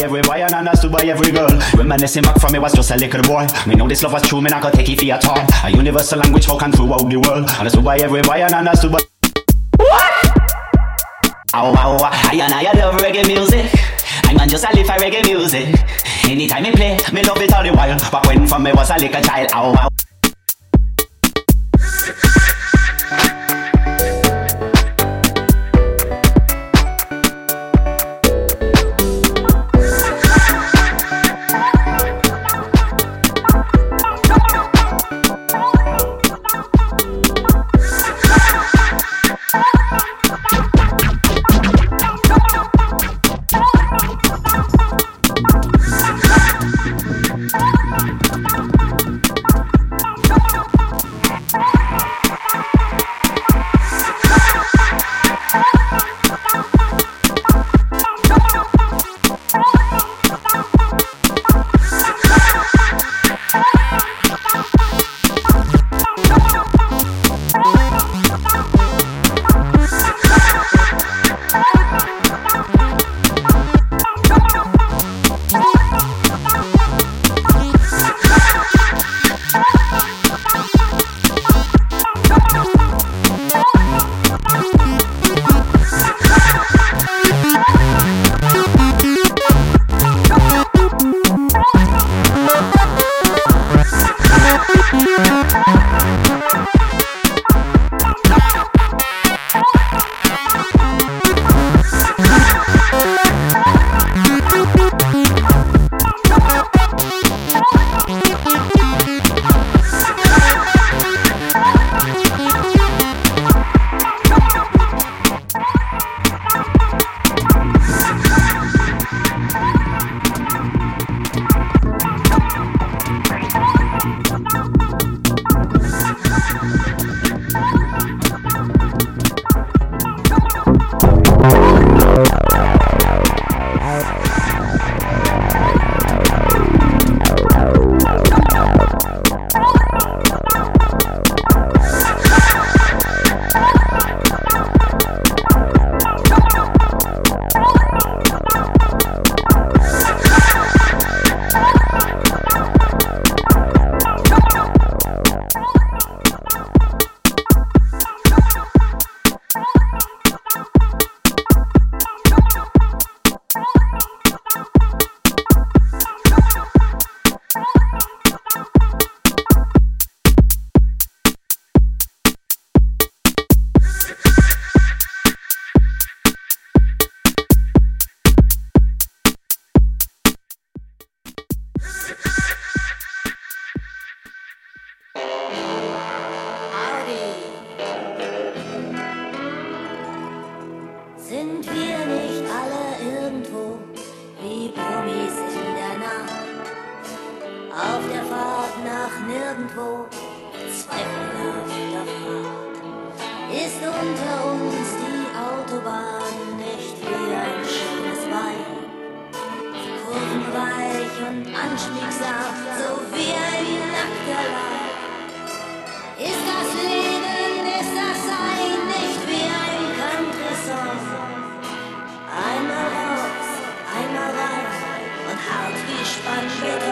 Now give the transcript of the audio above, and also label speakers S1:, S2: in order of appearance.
S1: every boy and understood by every girl. Reminiscing back from me was just a little boy. Me know this love was true, me not gonna take it for your thought. A universal language spoken throughout the world. Understood by every boy and understood by. What? Oh, oh, I and I love reggae music. I'm man just a live for reggae music. Anytime me play, me love it all the while. But when from me was a little child, Ow, oh,
S2: und anschmiegsam, so wie ein nackter Leib. Ist das Leben, ist das Sein nicht wie ein Country-Song? Einmal raus, einmal rein und hart wie Spanisch.